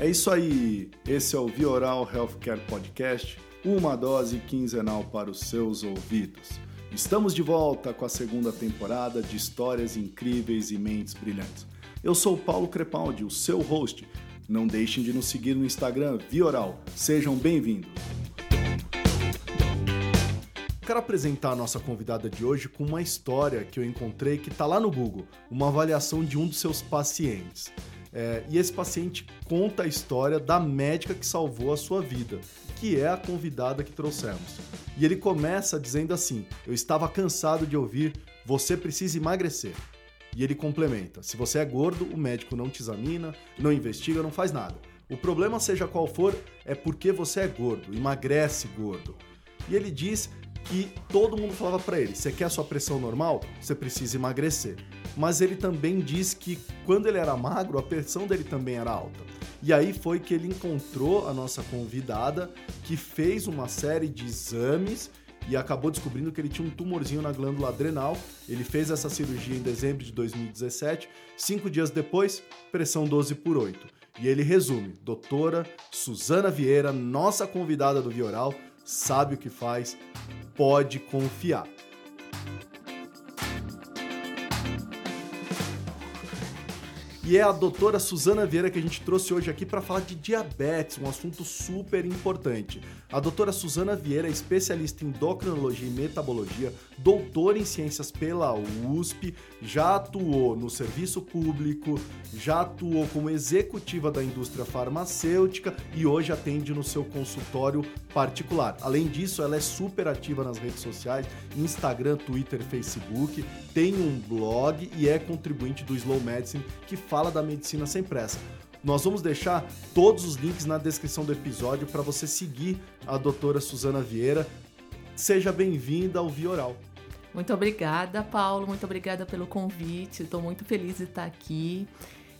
É isso aí. Esse é o Vioral Healthcare Podcast, uma dose quinzenal para os seus ouvidos. Estamos de volta com a segunda temporada de histórias incríveis e mentes brilhantes. Eu sou Paulo Crepaldi, o seu host. Não deixem de nos seguir no Instagram Vioral. Sejam bem-vindos. Quero apresentar a nossa convidada de hoje com uma história que eu encontrei que está lá no Google, uma avaliação de um dos seus pacientes. É, e esse paciente conta a história da médica que salvou a sua vida, que é a convidada que trouxemos. E ele começa dizendo assim: Eu estava cansado de ouvir, você precisa emagrecer. E ele complementa: Se você é gordo, o médico não te examina, não investiga, não faz nada. O problema, seja qual for, é porque você é gordo, emagrece gordo. E ele diz que todo mundo falava para ele: você quer sua pressão normal? Você precisa emagrecer. Mas ele também diz que quando ele era magro, a pressão dele também era alta. E aí foi que ele encontrou a nossa convidada, que fez uma série de exames e acabou descobrindo que ele tinha um tumorzinho na glândula adrenal. Ele fez essa cirurgia em dezembro de 2017. Cinco dias depois, pressão 12 por 8. E ele resume: doutora Suzana Vieira, nossa convidada do Vioral, sabe o que faz, pode confiar. E é a doutora Suzana Vieira que a gente trouxe hoje aqui para falar de diabetes, um assunto super importante. A doutora Suzana Vieira é especialista em endocrinologia e metabologia, doutora em ciências pela USP, já atuou no serviço público, já atuou como executiva da indústria farmacêutica e hoje atende no seu consultório particular. Além disso, ela é super ativa nas redes sociais, Instagram, Twitter, Facebook, tem um blog e é contribuinte do Slow Medicine, que fala da medicina sem pressa. Nós vamos deixar todos os links na descrição do episódio para você seguir a doutora Suzana Vieira. Seja bem-vinda ao Vioral. Muito obrigada, Paulo. Muito obrigada pelo convite. Estou muito feliz de estar aqui.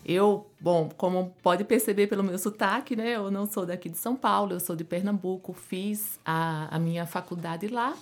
Eu, bom, como pode perceber pelo meu sotaque, né? Eu não sou daqui de São Paulo, eu sou de Pernambuco. Fiz a, a minha faculdade lá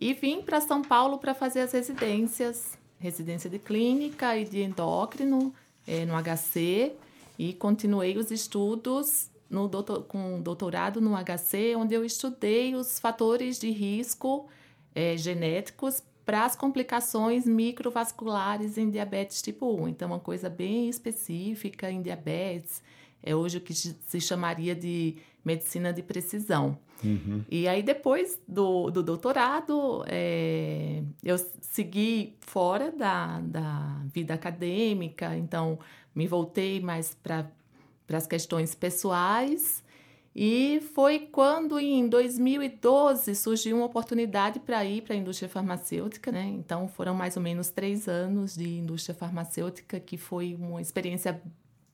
e vim para São Paulo para fazer as residências, residência de clínica e de endócrino é, no HC e continuei os estudos no doutor, com doutorado no HC, onde eu estudei os fatores de risco é, genéticos para as complicações microvasculares em diabetes tipo 1. Então, uma coisa bem específica em diabetes, é hoje o que se chamaria de medicina de precisão. Uhum. E aí, depois do, do doutorado, é, eu segui fora da, da vida acadêmica, então me voltei mais para as questões pessoais. E foi quando, em 2012, surgiu uma oportunidade para ir para a indústria farmacêutica, né? Então, foram mais ou menos três anos de indústria farmacêutica, que foi uma experiência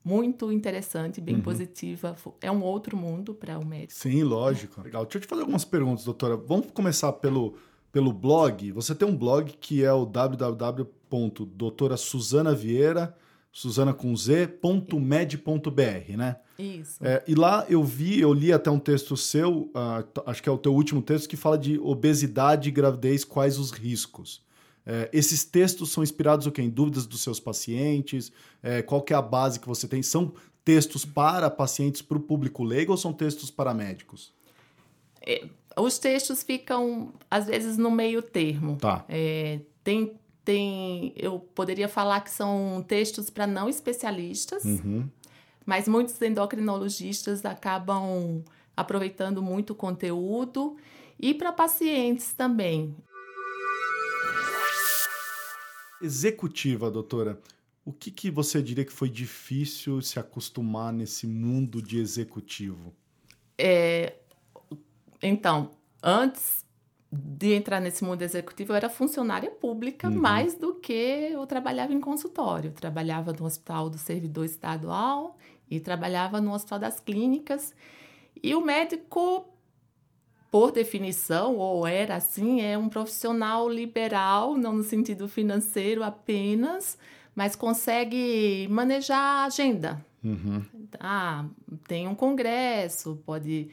muito interessante, bem uhum. positiva. É um outro mundo para o médico. Sim, lógico. Legal. Deixa eu te fazer algumas perguntas, doutora. Vamos começar pelo, pelo blog. Você tem um blog que é o www.doutorasuzanavieira, Suzana com Z.med.br, né? Isso. É, e lá eu vi, eu li até um texto seu, uh, acho que é o teu último texto, que fala de obesidade e gravidez, quais os riscos. É, esses textos são inspirados o quê? em dúvidas dos seus pacientes? É, qual que é a base que você tem? São textos para pacientes, para o público leigo ou são textos para médicos? É, os textos ficam, às vezes, no meio termo. Tá. É, tem, tem, eu poderia falar que são textos para não especialistas, uhum. mas muitos endocrinologistas acabam aproveitando muito o conteúdo e para pacientes também. Executiva, doutora. O que, que você diria que foi difícil se acostumar nesse mundo de executivo? É, então, antes de entrar nesse mundo executivo, eu era funcionária pública uhum. mais do que eu trabalhava em consultório. Eu trabalhava no hospital do servidor estadual e trabalhava no hospital das clínicas. E o médico por definição, ou era assim, é um profissional liberal, não no sentido financeiro apenas, mas consegue manejar a agenda. Uhum. Ah, tem um congresso, pode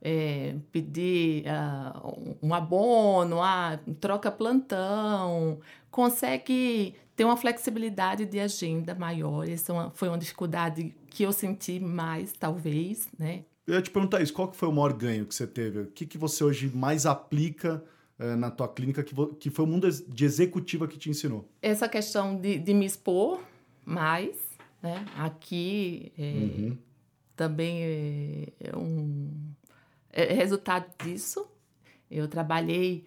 é, pedir uh, um abono, ah, troca plantão, consegue ter uma flexibilidade de agenda maior. Essa é foi uma dificuldade que eu senti mais, talvez, né? Eu ia te perguntar isso, qual que foi o maior ganho que você teve? O que, que você hoje mais aplica eh, na tua clínica que, que foi o mundo de executiva que te ensinou? Essa questão de, de me expor mais, né? Aqui é, uhum. também é, é um é resultado disso. Eu trabalhei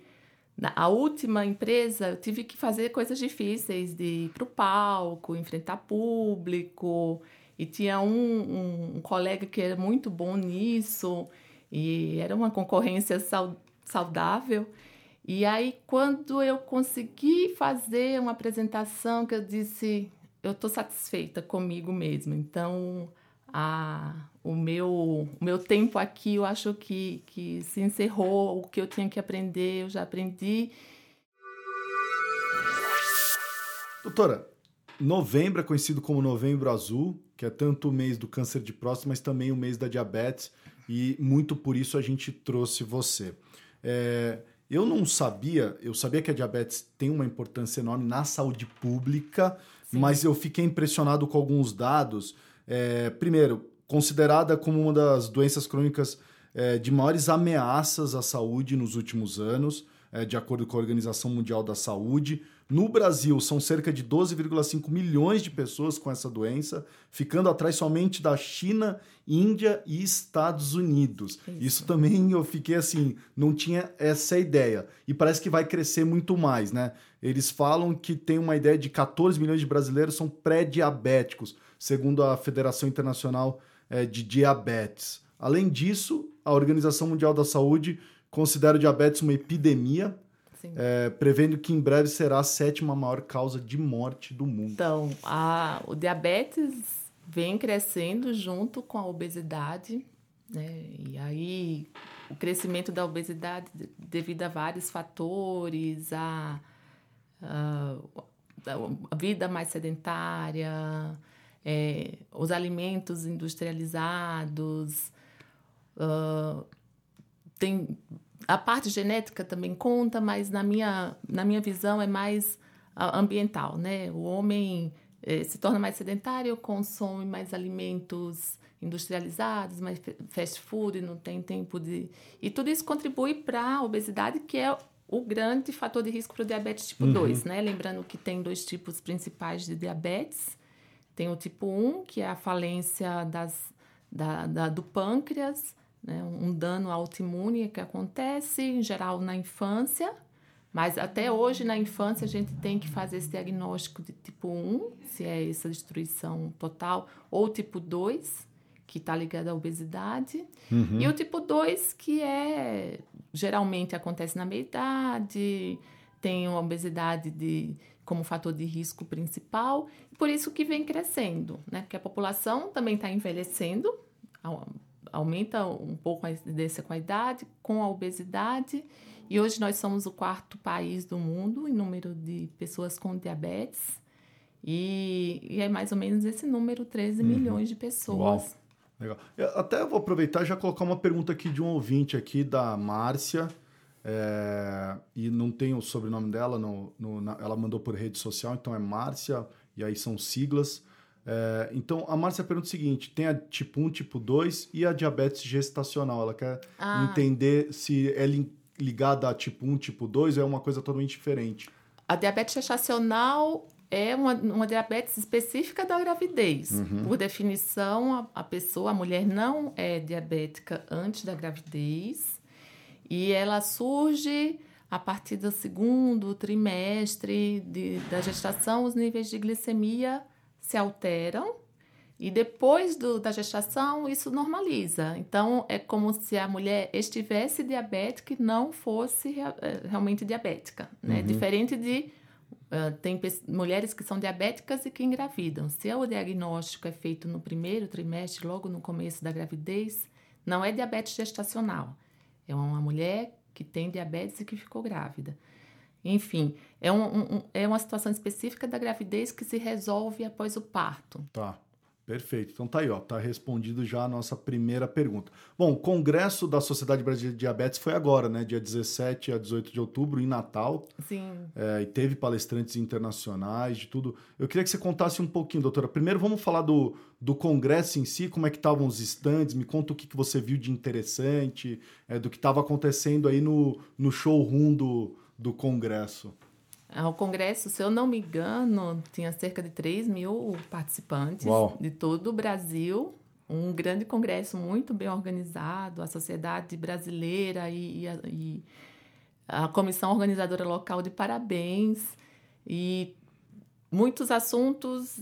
na a última empresa, eu tive que fazer coisas difíceis de ir para o palco, enfrentar público. E tinha um, um, um, colega que era muito bom nisso, e era uma concorrência saudável. E aí, quando eu consegui fazer uma apresentação, que eu disse, eu estou satisfeita comigo mesma. Então, a, o, meu, o meu tempo aqui, eu acho que, que se encerrou. O que eu tinha que aprender, eu já aprendi. Doutora, novembro é conhecido como Novembro Azul, que é tanto o mês do câncer de próstata, mas também o mês da diabetes, e muito por isso a gente trouxe você. É, eu não sabia, eu sabia que a diabetes tem uma importância enorme na saúde pública, Sim. mas eu fiquei impressionado com alguns dados. É, primeiro, considerada como uma das doenças crônicas é, de maiores ameaças à saúde nos últimos anos, é, de acordo com a Organização Mundial da Saúde. No Brasil, são cerca de 12,5 milhões de pessoas com essa doença, ficando atrás somente da China, Índia e Estados Unidos. Isso. Isso também eu fiquei assim, não tinha essa ideia. E parece que vai crescer muito mais, né? Eles falam que tem uma ideia de 14 milhões de brasileiros são pré-diabéticos, segundo a Federação Internacional é, de Diabetes. Além disso, a Organização Mundial da Saúde considera o diabetes uma epidemia é, prevendo que em breve será a sétima maior causa de morte do mundo. Então, a, o diabetes vem crescendo junto com a obesidade, né? E aí o crescimento da obesidade devido a vários fatores, a, a, a vida mais sedentária, é, os alimentos industrializados, uh, tem a parte genética também conta, mas na minha, na minha visão é mais uh, ambiental, né? O homem eh, se torna mais sedentário, consome mais alimentos industrializados, mais fast food, não tem tempo de... E tudo isso contribui para a obesidade, que é o grande fator de risco para o diabetes tipo uhum. 2, né? Lembrando que tem dois tipos principais de diabetes. Tem o tipo 1, que é a falência das, da, da do pâncreas, né? um dano autoimune que acontece, em geral, na infância, mas até hoje, na infância, a gente tem que fazer esse diagnóstico de tipo 1, se é essa destruição total, ou tipo 2, que está ligado à obesidade, uhum. e o tipo 2, que é geralmente acontece na meia-idade, tem a obesidade de, como fator de risco principal, por isso que vem crescendo, né? Porque a população também está envelhecendo, aumenta um pouco a incidência com a idade, com a obesidade. E hoje nós somos o quarto país do mundo em número de pessoas com diabetes. E, e é mais ou menos esse número, 13 uhum. milhões de pessoas. Uau. Legal. Eu até vou aproveitar e já colocar uma pergunta aqui de um ouvinte aqui, da Márcia. É, e não tem o sobrenome dela, no, no na, ela mandou por rede social, então é Márcia, e aí são siglas. É, então, a Márcia pergunta o seguinte: tem a tipo 1, tipo 2 e a diabetes gestacional. Ela quer ah. entender se é ligada a tipo 1, tipo 2 ou é uma coisa totalmente diferente. A diabetes gestacional é uma, uma diabetes específica da gravidez. Uhum. Por definição, a, a pessoa, a mulher, não é diabética antes da gravidez e ela surge a partir do segundo trimestre de, da gestação, os níveis de glicemia se alteram e depois do, da gestação isso normaliza. Então é como se a mulher estivesse diabética e não fosse eh, realmente diabética, né? Uhum. Diferente de uh, tem mulheres que são diabéticas e que engravidam. Se o diagnóstico é feito no primeiro trimestre, logo no começo da gravidez, não é diabetes gestacional. É uma mulher que tem diabetes e que ficou grávida. Enfim, é, um, um, é uma situação específica da gravidez que se resolve após o parto. Tá. Perfeito. Então tá aí, ó, tá respondido já a nossa primeira pergunta. Bom, o Congresso da Sociedade Brasileira de Diabetes foi agora, né? Dia 17 a 18 de outubro, em Natal. Sim. É, e teve palestrantes internacionais, de tudo. Eu queria que você contasse um pouquinho, doutora. Primeiro vamos falar do, do Congresso em si, como é que estavam os stands, me conta o que, que você viu de interessante, é, do que estava acontecendo aí no, no showroom do, do Congresso. O congresso, se eu não me engano, tinha cerca de 3 mil participantes Uau. de todo o Brasil. Um grande congresso muito bem organizado, a sociedade brasileira e, e, a, e a comissão organizadora local de parabéns. E muitos assuntos.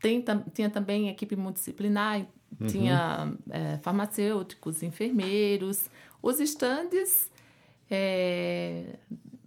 Tem, tinha também equipe multidisciplinar, uhum. tinha é, farmacêuticos, enfermeiros. Os estandes é,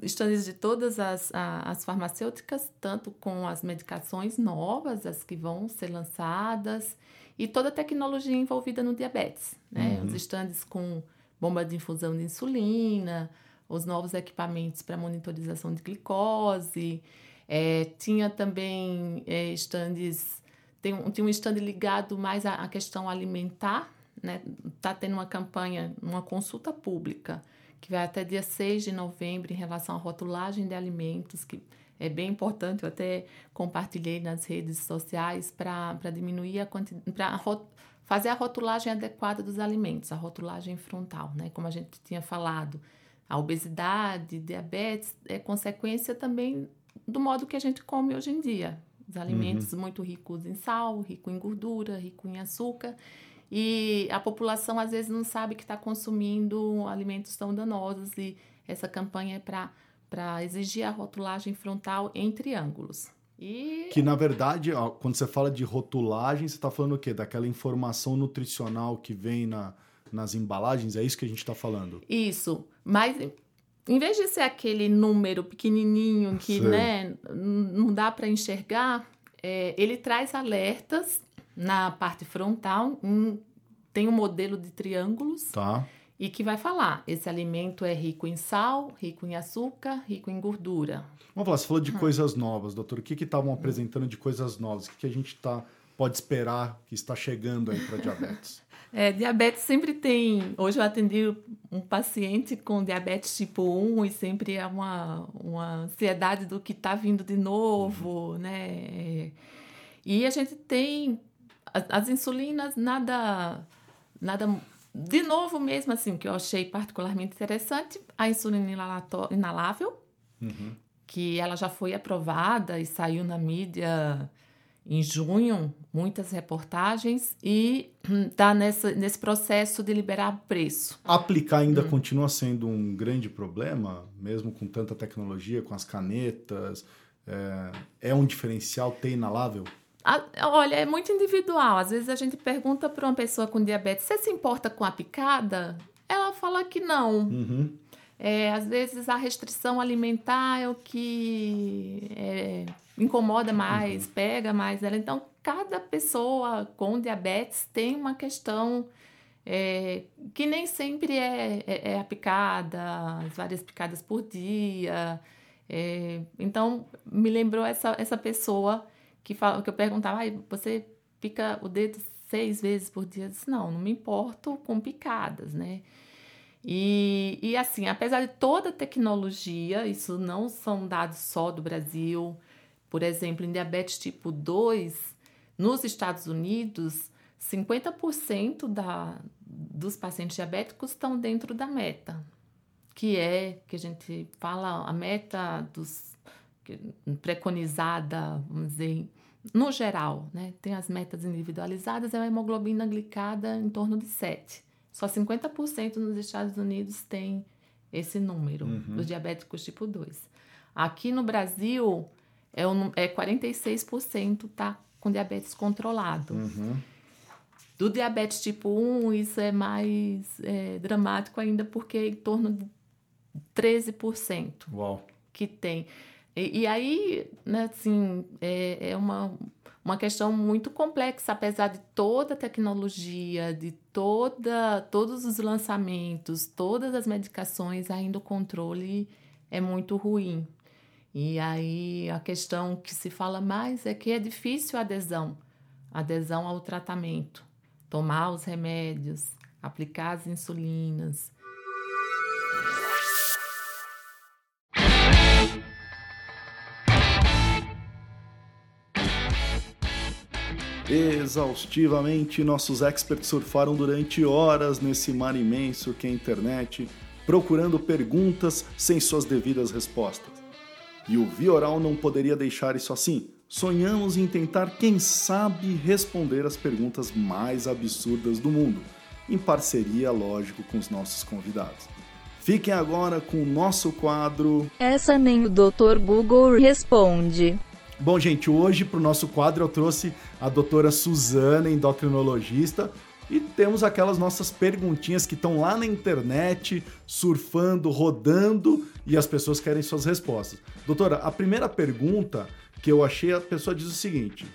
estandes de todas as, as farmacêuticas, tanto com as medicações novas, as que vão ser lançadas, e toda a tecnologia envolvida no diabetes. Né? Uhum. Os estandes com bomba de infusão de insulina, os novos equipamentos para monitorização de glicose. É, tinha também é, estandes, tem, tinha um stand ligado mais à, à questão alimentar, né? Está tendo uma campanha, uma consulta pública que vai até dia 6 de novembro em relação à rotulagem de alimentos, que é bem importante, eu até compartilhei nas redes sociais para diminuir a quantidade, para fazer a rotulagem adequada dos alimentos, a rotulagem frontal, né? Como a gente tinha falado, a obesidade, diabetes é consequência também do modo que a gente come hoje em dia. Os alimentos uhum. muito ricos em sal, rico em gordura, rico em açúcar. E a população às vezes não sabe que está consumindo alimentos tão danosos e essa campanha é para exigir a rotulagem frontal em triângulos. E... Que na verdade, ó, quando você fala de rotulagem, você está falando o quê? Daquela informação nutricional que vem na, nas embalagens? É isso que a gente está falando? Isso. Mas em vez de ser aquele número pequenininho que né, não dá para enxergar, é, ele traz alertas na parte frontal, um, tem um modelo de triângulos. Tá. E que vai falar: esse alimento é rico em sal, rico em açúcar, rico em gordura. Vamos falar, você falou de hum. coisas novas, doutor. O que estavam hum. apresentando de coisas novas? O que, que a gente tá, pode esperar que está chegando aí para diabetes? É, diabetes sempre tem. Hoje eu atendi um paciente com diabetes tipo 1 e sempre é uma, uma ansiedade do que está vindo de novo, uhum. né? E a gente tem as, as insulinas, nada, nada. De novo, mesmo assim, que eu achei particularmente interessante, a insulina inalável, uhum. que ela já foi aprovada e saiu na mídia em junho, muitas reportagens, e está nesse processo de liberar preço. Aplicar ainda hum. continua sendo um grande problema, mesmo com tanta tecnologia, com as canetas. É, é um diferencial ter inalável? Olha, é muito individual. Às vezes a gente pergunta para uma pessoa com diabetes: você se importa com a picada? Ela fala que não. Uhum. É, às vezes a restrição alimentar é o que é, incomoda mais, uhum. pega mais ela. Então, cada pessoa com diabetes tem uma questão é, que nem sempre é, é, é, a picada, as várias picadas por dia. É, então, me lembrou essa, essa pessoa que, fala, que eu perguntava, ah, você pica o dedo seis vezes por dia? Eu disse, não, não me importo com picadas, né? E, e assim, apesar de toda a tecnologia, isso não são dados só do Brasil. Por exemplo, em diabetes tipo 2, nos Estados Unidos, 50% da, dos pacientes diabéticos estão dentro da meta, que é, que a gente fala, a meta dos preconizada, vamos dizer, no geral, né? Tem as metas individualizadas, é a hemoglobina glicada em torno de 7. Só 50% nos Estados Unidos tem esse número uhum. dos diabéticos tipo 2. Aqui no Brasil, é, um, é 46% tá com diabetes controlado. Uhum. Do diabetes tipo 1, isso é mais é, dramático ainda, porque é em torno de 13% Uau. que tem. E, e aí, né, assim, é, é uma, uma questão muito complexa, apesar de toda a tecnologia, de toda, todos os lançamentos, todas as medicações, ainda o controle é muito ruim. E aí a questão que se fala mais é que é difícil a adesão adesão ao tratamento, tomar os remédios, aplicar as insulinas. Exaustivamente, nossos experts surfaram durante horas nesse mar imenso que é a internet, procurando perguntas sem suas devidas respostas. E o Vioral não poderia deixar isso assim. Sonhamos em tentar, quem sabe, responder as perguntas mais absurdas do mundo, em parceria, lógico, com os nossos convidados. Fiquem agora com o nosso quadro. Essa nem o Dr. Google responde. Bom, gente, hoje para o nosso quadro eu trouxe a doutora Suzana, endocrinologista, e temos aquelas nossas perguntinhas que estão lá na internet, surfando, rodando, e as pessoas querem suas respostas. Doutora, a primeira pergunta que eu achei, a pessoa diz o seguinte: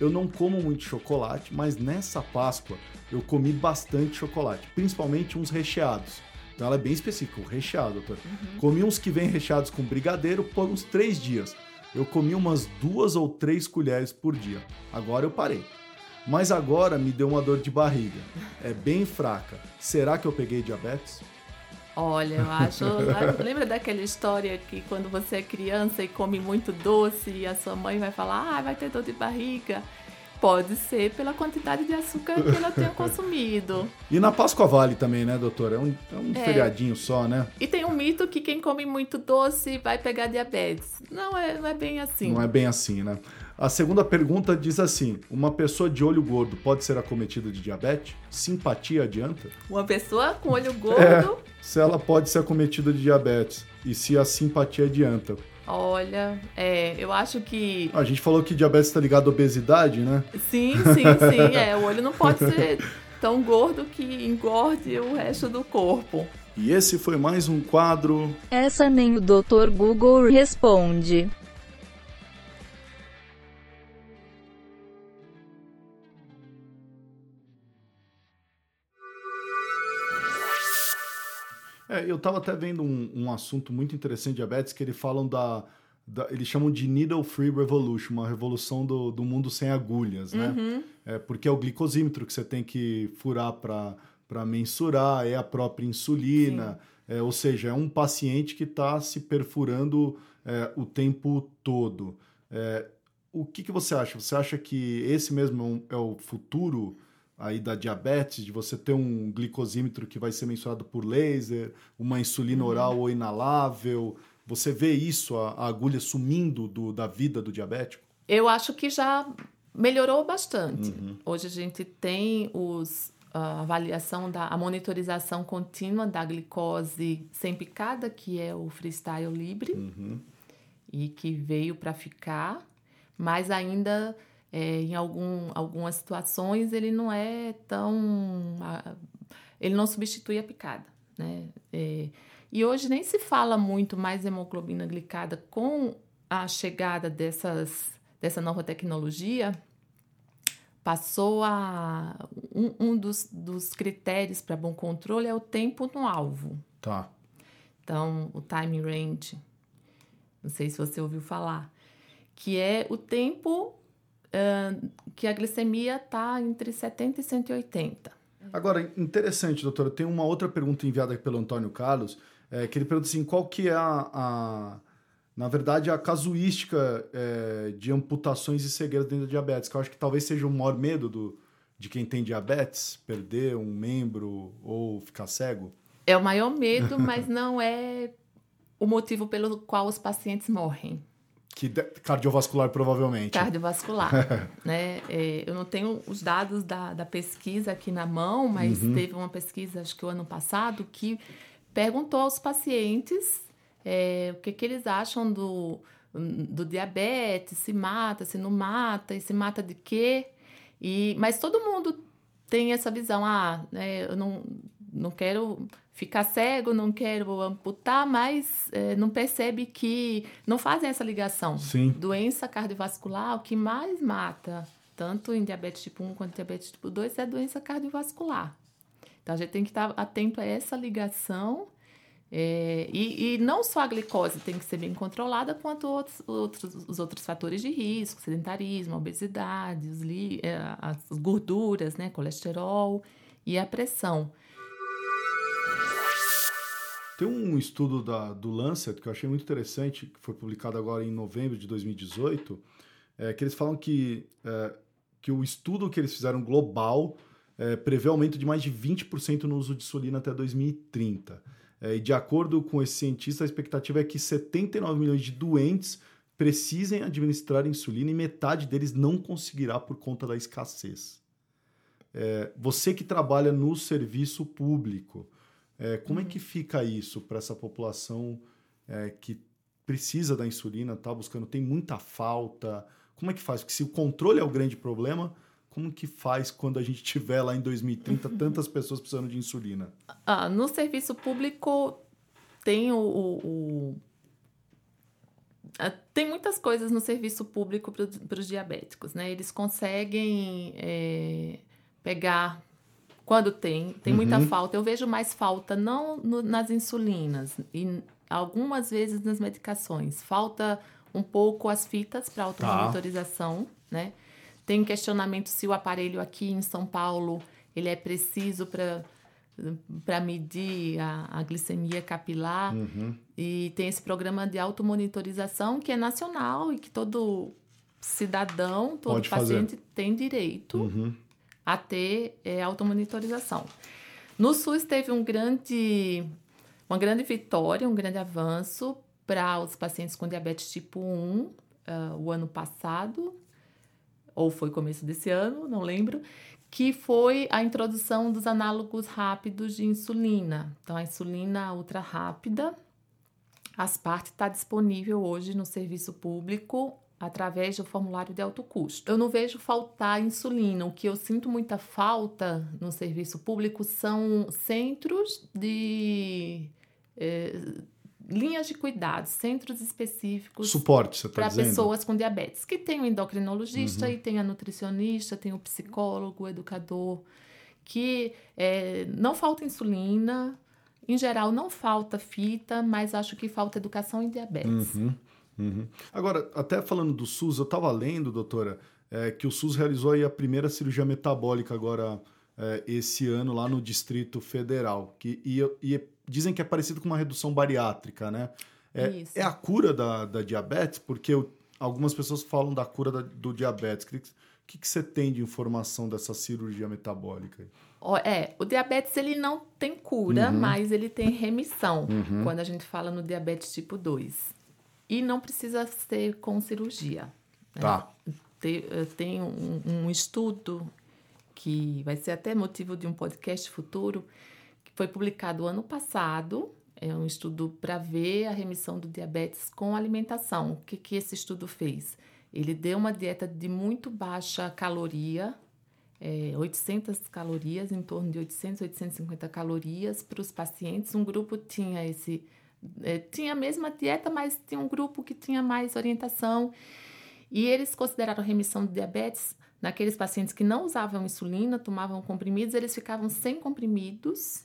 eu não como muito chocolate, mas nessa Páscoa eu comi bastante chocolate, principalmente uns recheados. Então ela é bem específica, recheado, doutor. Uhum. Comi uns que vêm recheados com brigadeiro por uns três dias. Eu comi umas duas ou três colheres por dia. Agora eu parei. Mas agora me deu uma dor de barriga. É bem fraca. Será que eu peguei diabetes? Olha, eu acho. lembra daquela história que quando você é criança e come muito doce e a sua mãe vai falar, ah, vai ter dor de barriga? Pode ser pela quantidade de açúcar que ela tenha consumido. E na Páscoa Vale também, né, doutora? É um, é um é. feriadinho só, né? E tem um mito que quem come muito doce vai pegar diabetes. Não é, não é bem assim. Não é bem assim, né? A segunda pergunta diz assim: uma pessoa de olho gordo pode ser acometida de diabetes? Simpatia adianta? Uma pessoa com olho gordo. É, se ela pode ser acometida de diabetes e se a simpatia adianta. Olha, é, eu acho que. A gente falou que diabetes está ligado à obesidade, né? Sim, sim, sim. É, o olho não pode ser tão gordo que engorde o resto do corpo. E esse foi mais um quadro. Essa nem o Dr. Google responde. É, eu estava até vendo um, um, assunto muito interessante de diabetes que eles falam da, da, eles chamam de needle free revolution, uma revolução do, do mundo sem agulhas, né? Uhum. É, porque é o glicosímetro que você tem que furar para mensurar, é a própria insulina, é, ou seja, é um paciente que está se perfurando é, o tempo todo. É, o que, que você acha? Você acha que esse mesmo é, é o futuro? Aí da diabetes, de você ter um glicosímetro que vai ser mensurado por laser, uma insulina uhum. oral ou inalável. Você vê isso, a, a agulha sumindo do, da vida do diabético? Eu acho que já melhorou bastante. Uhum. Hoje a gente tem os, a avaliação da a monitorização contínua da glicose sem picada, que é o Freestyle Libre, uhum. e que veio para ficar, mas ainda é, em algum, algumas situações ele não é tão. ele não substitui a picada. Né? É, e hoje nem se fala muito mais hemoglobina glicada com a chegada dessas, dessa nova tecnologia. Passou a. Um, um dos, dos critérios para bom controle é o tempo no alvo. Tá. Então, o time range. Não sei se você ouviu falar. Que é o tempo que a glicemia está entre 70 e 180. Agora, interessante, doutora, tem uma outra pergunta enviada pelo Antônio Carlos, é, que ele pergunta assim, qual que é a, a na verdade, a casuística é, de amputações e cegueiras dentro da diabetes, que eu acho que talvez seja o maior medo do, de quem tem diabetes, perder um membro ou ficar cego. É o maior medo, mas não é o motivo pelo qual os pacientes morrem. Que cardiovascular, provavelmente. Cardiovascular. né? É, eu não tenho os dados da, da pesquisa aqui na mão, mas uhum. teve uma pesquisa, acho que o ano passado, que perguntou aos pacientes é, o que, que eles acham do, do diabetes, se mata, se não mata, e se mata de quê. E, mas todo mundo tem essa visão, ah, né, eu não, não quero ficar cego, não quero amputar, mas é, não percebe que não fazem essa ligação. Sim. Doença cardiovascular, o que mais mata, tanto em diabetes tipo 1 quanto em diabetes tipo 2, é a doença cardiovascular. Então a gente tem que estar atento a essa ligação É, e, e, não só a glicose tem que ser bem controlada, quanto outros, outros, os outros fatores de risco, sedentarismo, obesidade, os li, é, as gorduras, né, colesterol e a pressão. Tem um estudo da, do Lancet que eu achei muito interessante, que foi publicado agora em novembro de 2018, é, que eles falam que, é, que o estudo que eles fizeram global é, prevê aumento de mais de 20% no uso de insulina até 2030. É, e de acordo com esse cientista, a expectativa é que 79 milhões de doentes precisem administrar insulina e metade deles não conseguirá por conta da escassez. É, você que trabalha no serviço público, é, como é que fica isso para essa população é, que precisa da insulina, está buscando, tem muita falta? Como é que faz? Porque se o controle é o grande problema, como que faz quando a gente tiver lá em 2030 tantas pessoas precisando de insulina? Ah, no serviço público tem o, o, o... Ah, tem muitas coisas no serviço público para os diabéticos, né? Eles conseguem é, pegar quando tem, tem uhum. muita falta. Eu vejo mais falta não no, nas insulinas e algumas vezes nas medicações. Falta um pouco as fitas para automonitorização, tá. né? Tem questionamento se o aparelho aqui em São Paulo ele é preciso para para medir a, a, glicemia capilar uhum. e tem esse programa de automonitorização que é nacional e que todo cidadão, todo Pode paciente fazer. tem direito uhum. A ter é, automonitorização. No SUS teve um grande, uma grande vitória, um grande avanço para os pacientes com diabetes tipo 1 uh, ah, o ano passado, ou foi começo desse ano, não lembro, que foi a introdução dos análogos rápidos de insulina. Então, a insulina ultra rápida, as partes está disponível hoje no serviço público através do formulário de alto custo. Eu não vejo faltar insulina. O que eu sinto muita falta no serviço público são centros de eh, linhas de cuidados, centros específicos. Suporte, você está dizendo? Para pessoas com diabetes, que tem o endocrinologista uhum. e tem a nutricionista, tem o psicólogo, o educador, que é, não falta insulina, em geral não falta fita, mas acho que falta educação em diabetes. Uhum. Uhum. Agora, até falando do SUS, eu estava lendo, doutora, é, que o SUS realizou a primeira cirurgia metabólica agora é, esse ano lá no Distrito Federal. Que, e, e dizem que é parecido com uma redução bariátrica, né? É, é a cura da, da diabetes, porque eu, algumas pessoas falam da cura da, do diabetes. O que, que você tem de informação dessa cirurgia metabólica? É, o diabetes ele não tem cura, uhum. mas ele tem remissão, uhum. quando a gente fala no diabetes tipo 2. E não precisa ser com cirurgia. Né? Tá. Tem, eh, tem um, um estudo que vai ser até motivo de um podcast futuro, foi publicado ano passado, é um estudo para ver a remissão do diabetes com alimentação. O que, que esse estudo fez? Ele deu uma dieta de muito baixa caloria, é, 800 calorias, em torno de 800, 850 calorias para os pacientes. Um grupo tinha esse é, tinha a mesma dieta, mas tinha um grupo que tinha mais orientação. E eles consideraram remissão do diabetes naqueles pacientes que não usavam insulina, tomavam comprimidos, eles ficavam sem comprimidos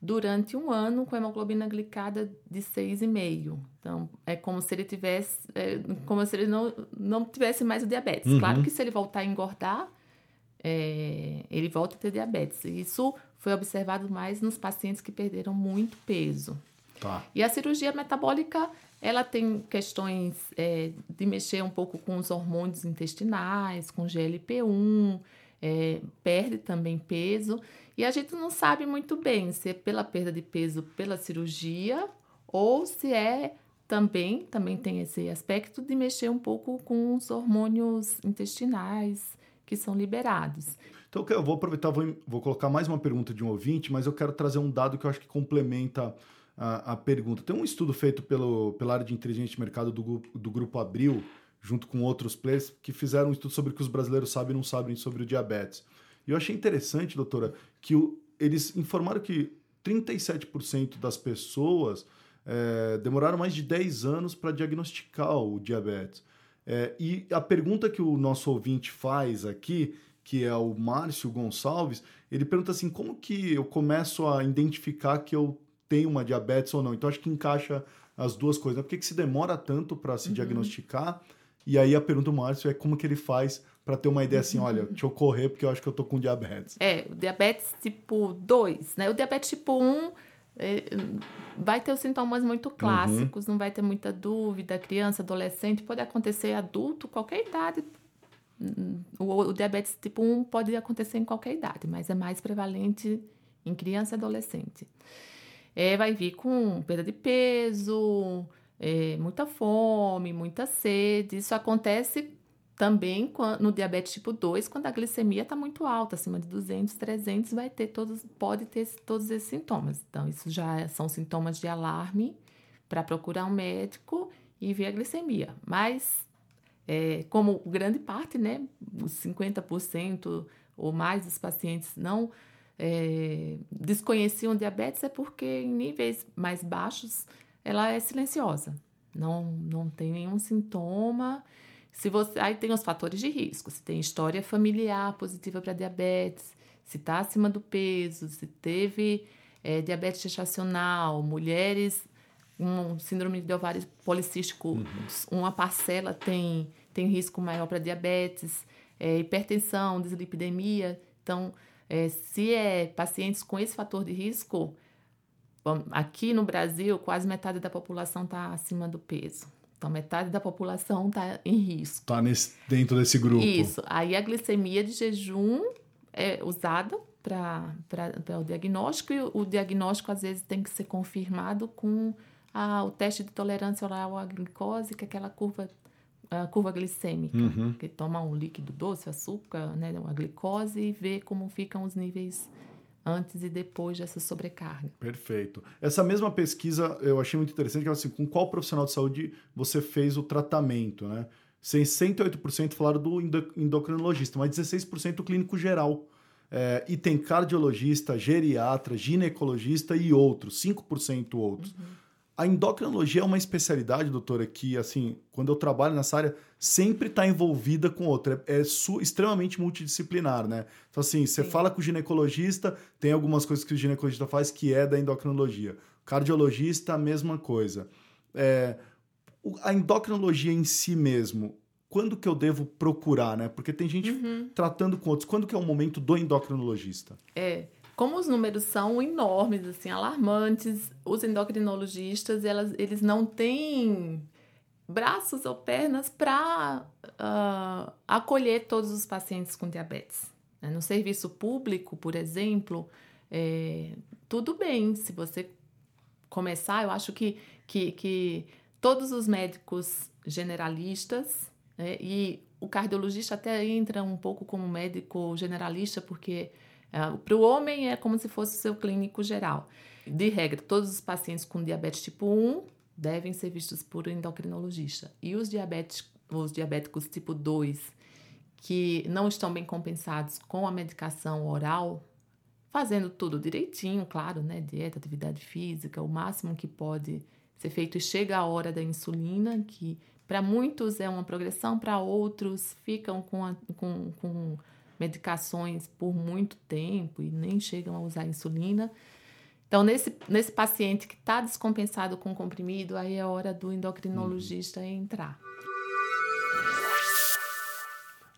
durante um ano com hemoglobina glicada de 6,5. Então, é como se ele tivesse, é, como se ele não, não tivesse mais o diabetes. Uhum. Claro que se ele voltar a engordar, é, ele volta a ter diabetes. Isso foi observado mais nos pacientes que perderam muito peso. Tá. E a cirurgia metabólica, ela tem questões é, de mexer um pouco com os hormônios intestinais, com GLP-1, é, perde também peso. E a gente não sabe muito bem se é pela perda de peso pela cirurgia ou se é também, também tem esse aspecto de mexer um pouco com os hormônios intestinais que são liberados. Então eu vou aproveitar, vou, vou colocar mais uma pergunta de um ouvinte, mas eu quero trazer um dado que eu acho que complementa a, a pergunta. Tem um estudo feito pelo, pela área de inteligência de mercado do, do Grupo Abril, junto com outros players, que fizeram um estudo sobre o que os brasileiros sabem e não sabem sobre o diabetes. E eu achei interessante, doutora, que o, eles informaram que 37% das pessoas é, demoraram mais de 10 anos para diagnosticar o diabetes. É, e a pergunta que o nosso ouvinte faz aqui, que é o Márcio Gonçalves, ele pergunta assim: como que eu começo a identificar que eu tem uma diabetes ou não. Então acho que encaixa as duas coisas. Né? Por que, que se demora tanto para se uhum. diagnosticar? E aí a pergunta do Márcio é como que ele faz para ter uma ideia assim, uhum. olha, deixa eu correr porque eu acho que eu tô com diabetes. É, o diabetes tipo 2, né? O diabetes tipo 1 é, vai ter os sintomas muito clássicos, uhum. não vai ter muita dúvida, criança, adolescente, pode acontecer adulto, qualquer idade. O, o diabetes tipo 1 pode acontecer em qualquer idade, mas é mais prevalente em criança e adolescente. É, vai vir com perda de peso, é, muita fome, muita sede. Isso acontece também no diabetes tipo 2, quando a glicemia está muito alta, acima de 200, 300, vai ter todos, pode ter todos esses sintomas. Então, isso já são sintomas de alarme para procurar um médico e ver a glicemia. Mas, é, como grande parte, né, os 50% ou mais dos pacientes não é, desconheciam diabetes, é porque em níveis mais baixos ela é silenciosa, não, não tem nenhum sintoma se você, aí tem os fatores de risco, se tem história familiar positiva para diabetes, se está acima do peso, se teve é, diabetes gestacional, mulheres com um síndrome de ovário policístico, uhum. uma parcela tem, tem risco maior para diabetes, é, hipertensão, dislipidemia. Então, é, se é pacientes com esse fator de risco, bom, aqui no Brasil, quase metade da população está acima do peso. Então, metade da população está em risco. Está dentro desse grupo. Isso. Aí a glicemia de jejum é usada para o diagnóstico e o diagnóstico às vezes tem que ser confirmado com a, o teste de tolerância oral à glicose, que é aquela curva a curva glicêmica, uhum. que toma um líquido doce, açúcar, né, uma glicose e vê como ficam os níveis antes e depois dessa sobrecarga. Perfeito. Essa mesma pesquisa eu achei muito interessante, que é assim, com qual profissional de saúde você fez o tratamento, né? 68% falaram do endocrinologista, mas 16% do clínico geral. É, e tem cardiologista, geriatra, ginecologista e outros, 5% outros. Uhum. A endocrinologia é uma especialidade, doutora, que, assim, quando eu trabalho nessa área, sempre está envolvida com outra. É, é extremamente multidisciplinar, né? Então, assim, você fala com o ginecologista, tem algumas coisas que o ginecologista faz que é da endocrinologia. Cardiologista, a mesma coisa. É, a endocrinologia em si mesmo, quando que eu devo procurar, né? Porque tem gente uhum. tratando com outros. Quando que é o momento do endocrinologista? É como os números são enormes, assim, alarmantes, os endocrinologistas, elas, eles não têm braços ou pernas para uh, ah, acolher todos os pacientes com diabetes. Né? No serviço público, por exemplo, é, tudo bem se você começar. Eu acho que, que, que todos os médicos generalistas né, e o cardiologista até entra um pouco como médico generalista, porque é, para o homem é como se fosse o seu clínico geral. De regra, todos os pacientes com diabetes tipo 1 devem ser vistos por endocrinologista. E os, os diabéticos tipo 2, que não estão bem compensados com a medicação oral, fazendo tudo direitinho, claro, né? Dieta, atividade física, o máximo que pode ser feito. E chega a hora da insulina, que para muitos é uma progressão, para outros ficam com, a, com, com medicações por muito tempo e nem chegam a usar insulina. Então, nesse, nesse paciente que está descompensado com comprimido, aí é hora do endocrinologista uhum. entrar.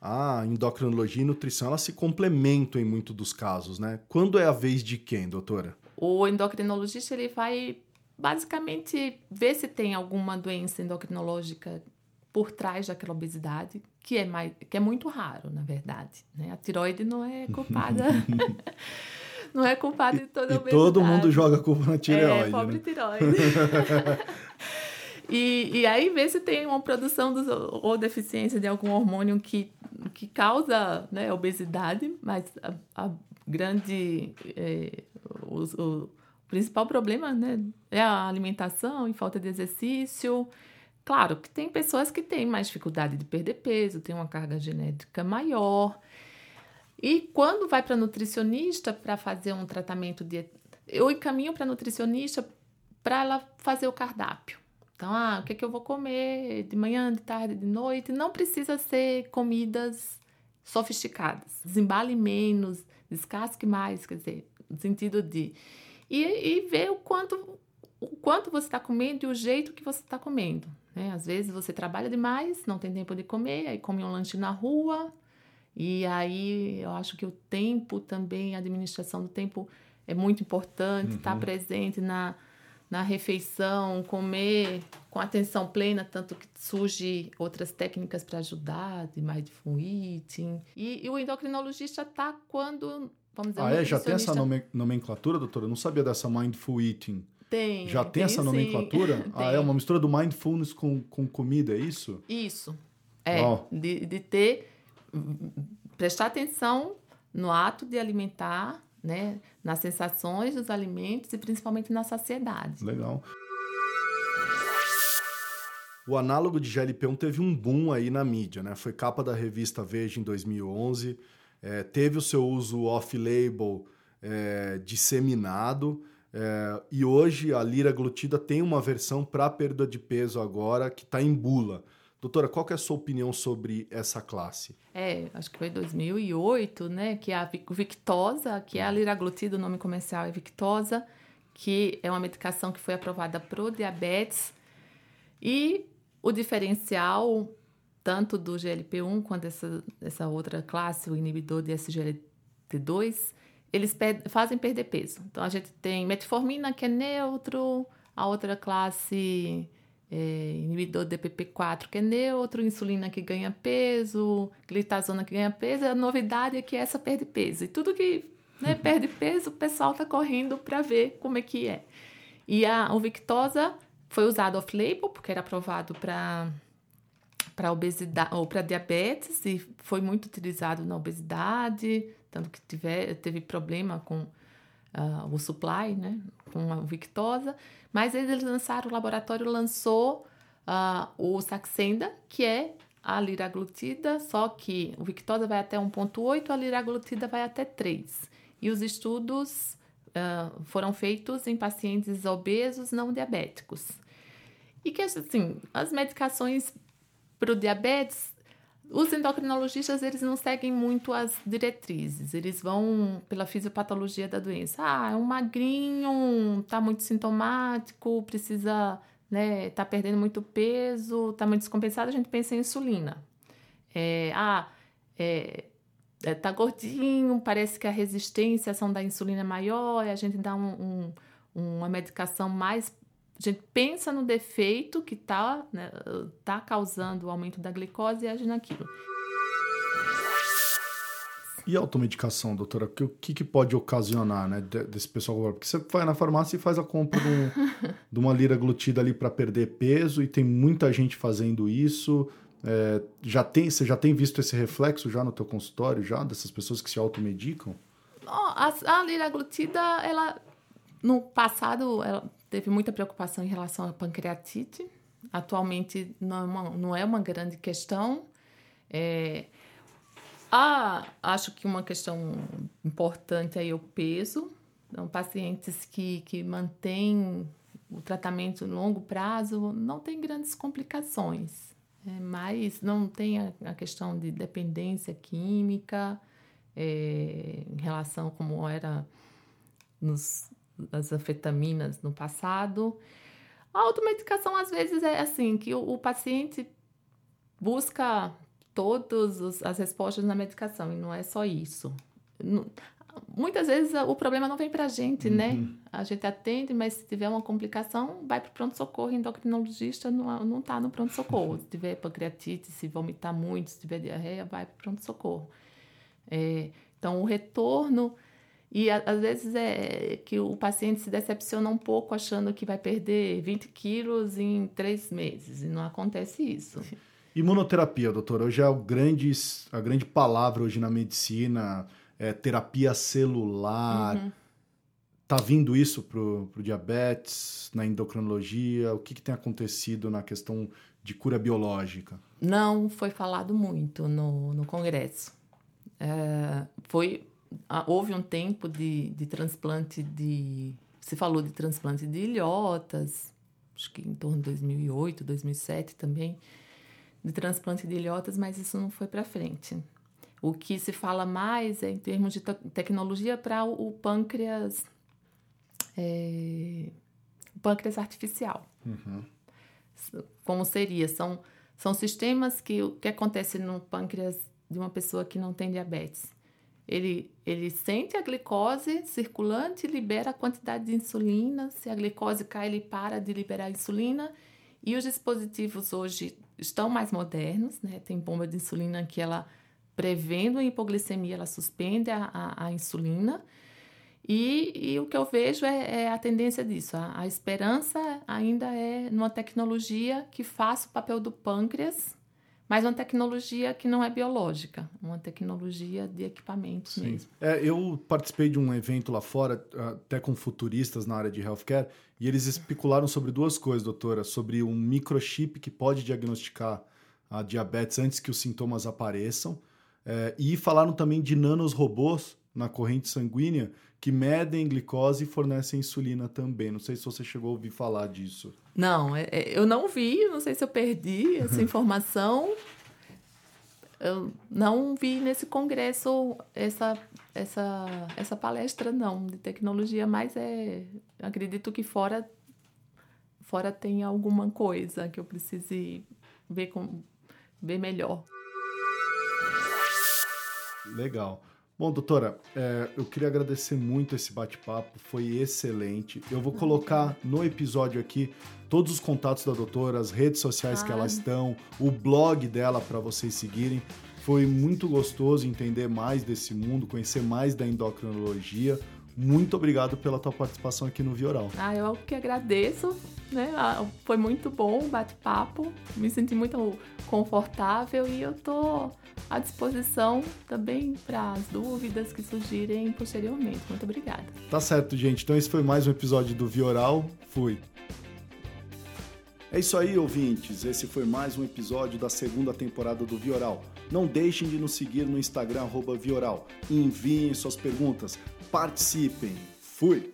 A endocrinologia e nutrição elas se complementam em muitos dos casos, né? Quando é a vez de quem, doutora? O endocrinologista ele vai basicamente ver se tem alguma doença endocrinológica por trás daquela obesidade, que é, mais, que é muito raro, na verdade. Né? A tiroide não é culpada. não é culpada de toda a obesidade. E todo mundo joga culpa na tireoide. É, pobre né? tiroide. e, e aí vê se tem uma produção dos, ou deficiência de algum hormônio que, que causa né, obesidade, mas a, a grande. É, o, o principal problema né, é a alimentação e falta de exercício Claro que tem pessoas que têm mais dificuldade de perder peso, tem uma carga genética maior. E quando vai para nutricionista para fazer um tratamento de eu encaminho para nutricionista para ela fazer o cardápio. Então, ah, o que, é que eu vou comer de manhã, de tarde, de noite? Não precisa ser comidas sofisticadas. Desembale menos, descasque mais, quer dizer, no sentido de e, e ver o quanto, o quanto você está comendo e o jeito que você está comendo. Né? Às vezes você trabalha demais, não tem tempo de comer, aí come um lanche na rua, e aí eu acho que o tempo também, a administração do tempo é muito importante, estar tá uhum. tá presente na, na refeição, comer com atenção plena, tanto que surge outras técnicas para ajudar, de mindful eating. E, e o endocrinologista está quando, vamos dizer... Ah, é? Já tem essa nomenclatura, doutora? Eu não sabia dessa mindful eating. Tem. Já tem, tem essa nomenclatura? tem. Ah, é uma mistura do mindfulness com, com comida, é isso? Isso. É, oh. de, de ter... Prestar atenção no ato de alimentar né? Nas sensações dos alimentos e principalmente na saciedade. Legal. O análogo de GLP-1 teve um boom aí na mídia, né? Foi capa da revista Veja em 2011, é, teve o seu uso off-label é, disseminado, é, e hoje a lira glutida tem uma versão para perda de peso agora que está em bula. Doutora, qual é a sua opinião sobre essa classe? É, acho que foi 2008, né, que a Victosa, que é a liraglutida, o nome comercial é Victosa, que é uma medicação que foi aprovada para o diabetes. E o diferencial, tanto do GLP-1 quanto essa, essa outra classe, o inibidor de SGLT2, eles fazem perder peso. Então, a gente tem metformina, que é neutro, a outra classe é, inibidor de DPP4 que é neutro, insulina que ganha peso, glitazona que ganha peso. A novidade é que essa perde peso. E tudo que né, perde peso, o pessoal está correndo para ver como é que é. E a, o Victosa foi usado off-label, porque era aprovado para para obesidade ou para diabetes e foi muito utilizado na obesidade, tanto que tiver, teve problema com uh, o supply, né, com a Victosa. Mas eles lançaram, o laboratório lançou uh, o Saxenda, que é a liraglutida, só que o Victosa vai até 1,8, a liraglutida vai até 3. E os estudos uh, foram feitos em pacientes obesos não diabéticos. E que, assim, as medicações para o diabetes os endocrinologistas, eles não seguem muito as diretrizes, eles vão pela fisiopatologia da doença. Ah, é um magrinho, tá muito sintomático, precisa, né, tá perdendo muito peso, tá muito descompensado, a gente pensa em insulina. É, ah, é, é, tá gordinho, parece que a resistência, a ação da insulina é maior, a gente dá um, um, uma medicação mais a gente pensa no defeito que está né, tá causando o aumento da glicose e age naquilo. E a automedicação, doutora? O que, que pode ocasionar né, desse pessoal? Porque você vai na farmácia e faz a compra de, um, de uma lira glutida ali para perder peso e tem muita gente fazendo isso. É, já tem, você já tem visto esse reflexo já no teu consultório, já, dessas pessoas que se automedicam? Oh, a, a liraglutida, ela no passado, ela teve muita preocupação em relação à pancreatite. Atualmente não é uma, não é uma grande questão. É, acho que uma questão importante é o peso. Então, pacientes que, que mantêm o tratamento no longo prazo não tem grandes complicações, é, mas não tem a, a, questão de dependência química é, em relação como era nos das anfetaminas no passado. A automedicação, às vezes, é assim, que o, o paciente busca todas as respostas na medicação, e não é só isso. muitas vezes o problema não vem para a gente, né? uhum. né? A gente atende, mas se tiver uma complicação, vai para o pronto-socorro. Endocrinologista não, não tá no pronto-socorro. Se tiver pancreatite, se vomitar muito, se tiver diarreia, vai para o pronto-socorro. É, então, o retorno e às vezes é que o paciente se decepciona um pouco achando que vai perder 20 quilos em três meses. E não acontece isso. Imunoterapia, doutor, hoje é o grande, a grande palavra hoje na medicina, é terapia celular. Uhum. Tá vindo isso pro, pro diabetes, na endocrinologia? O que, que tem acontecido na questão de cura biológica? Não foi falado muito no, no congresso. É, foi houve um tempo de, de transplante de. Se falou de transplante de ilhotas, acho que em torno de 2008, 2007 também, de transplante de ilhotas, mas isso não foi para frente. O que se fala mais é em termos de te tecnologia para o, o, pâncreas é, o pâncreas artificial. Uhum. Como seria? São, são sistemas que o que acontece no pâncreas de uma pessoa que não tem diabetes? Ele, ele sente a glicose circulante, libera a quantidade de insulina. Se a glicose cai, ele para de liberar a insulina. E os dispositivos hoje estão mais modernos, né? Tem bomba de insulina que ela, prevendo a hipoglicemia, ela suspende a, a, a insulina. E, e, o que eu vejo é, é a tendência disso. A, a, esperança ainda é numa tecnologia que faça o papel do pâncreas mas uma tecnologia que não é biológica, uma tecnologia de equipamentos Sim. mesmo. É, eu participei de um evento lá fora, até com futuristas na área de healthcare, e eles especularam sobre duas coisas, doutora, sobre um microchip que pode diagnosticar a diabetes antes que os sintomas apareçam, é, e falaram também de nanos robôs na corrente sanguínea que medem glicose e fornecem insulina também. Não sei se você chegou a ouvir falar disso. Não, é, é, eu não vi, não sei se eu perdi essa informação. Eu não vi nesse congresso essa, essa, essa palestra, não, de tecnologia, mas é, acredito que fora, fora tem alguma coisa que eu precise ver, com, ver melhor. Legal. Bom, doutora, é, eu queria agradecer muito esse bate-papo, foi excelente. Eu vou colocar no episódio aqui todos os contatos da doutora, as redes sociais ah. que elas estão, o blog dela para vocês seguirem. Foi muito gostoso entender mais desse mundo, conhecer mais da endocrinologia. Muito obrigado pela tua participação aqui no Vioral. Ah, eu que agradeço, né? Ah, foi muito bom o bate-papo, me senti muito confortável e eu tô à disposição também para as dúvidas que surgirem posteriormente. Muito obrigada. Tá certo, gente. Então esse foi mais um episódio do Vioral. Fui. É isso aí, ouvintes. Esse foi mais um episódio da segunda temporada do Vioral. Não deixem de nos seguir no Instagram, Vioral. Enviem suas perguntas, participem. Fui!